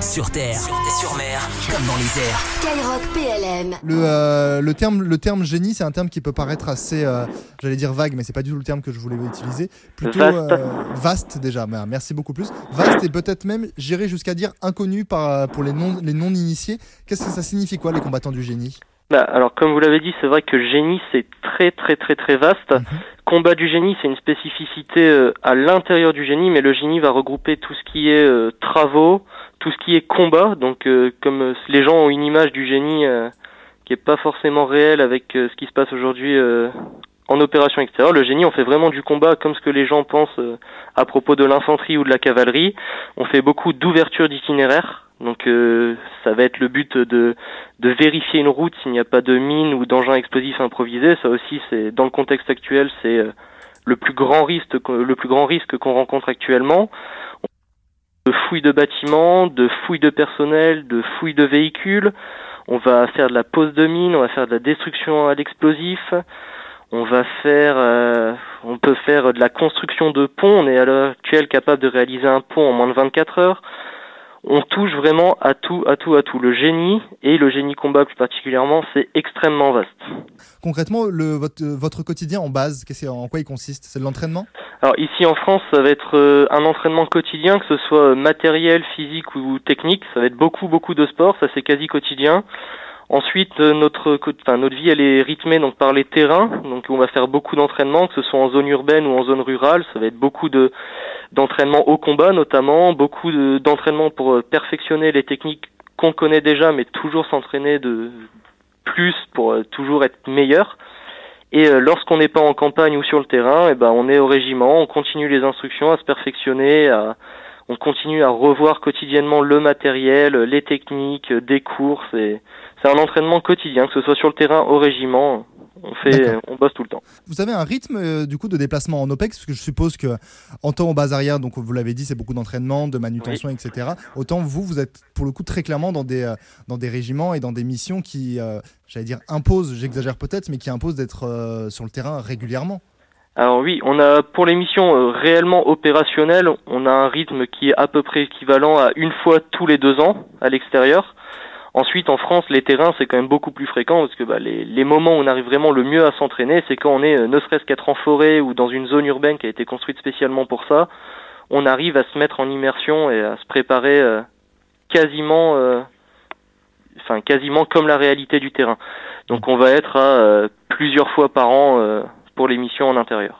Sur terre, sur mer, comme dans les airs. Skyrock PLM. Le, euh, le, terme, le terme génie, c'est un terme qui peut paraître assez, euh, j'allais dire vague, mais c'est pas du tout le terme que je voulais utiliser. Plutôt Vaste. euh, vaste déjà, mais, merci beaucoup plus. Vaste et peut-être même, j'irais jusqu'à dire inconnu par, pour les non, les non-initiés. Qu'est-ce que ça signifie quoi, les combattants du génie? Bah, alors, comme vous l'avez dit, c'est vrai que génie, c'est très très très très vaste. Mhm. Combat du génie, c'est une spécificité euh, à l'intérieur du génie, mais le génie va regrouper tout ce qui est euh, travaux, tout ce qui est combat. Donc, euh, comme euh, les gens ont une image du génie euh, qui est pas forcément réelle avec ce qui se passe aujourd'hui en opération extérieure, le génie, on fait vraiment du combat comme ce que les gens pensent à propos de l'infanterie ou de la cavalerie. On fait beaucoup d'ouverture d'itinéraire. Donc ça va être le but de, vérifier une route s'il n'y a pas de mine ou d'engin explosif improvisé. Ça aussi, c'est dans le contexte actuel, c'est le plus grand risque que- le plus grand risque qu'on rencontre actuellement. De fouilles de bâtiments, de fouilles de personnel, de fouilles de véhicules. On va faire de la pose de mine, on va faire de la destruction à l'explosif. On va faire, euh, on peut faire de la construction de ponts. On est à l'heure actuelle capable de réaliser un pont en moins de 24 heures on touche vraiment à tout, à tout, à tout. Le génie et le génie combat plus particulièrement, c'est extrêmement vaste. Concrètement, le, votre, votre quotidien en base, en quoi il consiste? C'est de l'entraînement? Alors ici en France, ça va être euh, un entraînement quotidien, que ce soit matériel, physique ou technique. Ça va être beaucoup, beaucoup de sport. Ça c'est quasi quotidien. Ensuite, euh, notre, enfin, notre vie, elle est rythmée donc par les terrains. Donc on va faire beaucoup d'entraînement, que ce soit en zone urbaine ou en zone rurale. Ça va être beaucoup de d'entraînement au combat notamment, beaucoup de- d'entraînement pour euh, perfectionner les techniques qu'on connaît déjà, mais toujours s'entraîner de plus pour euh, toujours être meilleur. Et euh, lorsqu'on n'est pas en campagne ou sur le terrain, eh ben on est au régiment, on continue les instructions à se perfectionner, à, on continue à revoir quotidiennement le matériel, les techniques, euh, des courses. Et c'est un entraînement quotidien, que ce soit sur le terrain, au régiment. On fait, on bosse tout le temps. Vous avez un rythme euh, du coup de déplacement en OPEX, parce que je suppose que en temps en base arrière, donc vous l'avez dit, c'est beaucoup d'entraînement, de manutention, etc. Autant vous, vous êtes pour le coup très clairement dans des, euh, dans des régiments et dans des missions qui, euh, j'allais dire, imposent, j'exagère peut-être, mais qui imposent d'être sur le terrain régulièrement. Alors oui, on a pour les missions réellement opérationnelles, on a un rythme qui est à peu près équivalent à une fois tous les deux ans à l'extérieur. Ensuite, en France, les terrains, c'est quand même beaucoup plus fréquent parce que bah, les, moments où on arrive vraiment le mieux à s'entraîner, c'est quand on est euh, ne serait-ce qu'être en forêt ou dans une zone urbaine qui a été construite spécialement pour ça. On arrive à se mettre en immersion et à se préparer euh, quasiment, euh, quasiment comme la réalité du terrain. Donc, on va être à plusieurs fois par an pour les missions en intérieur.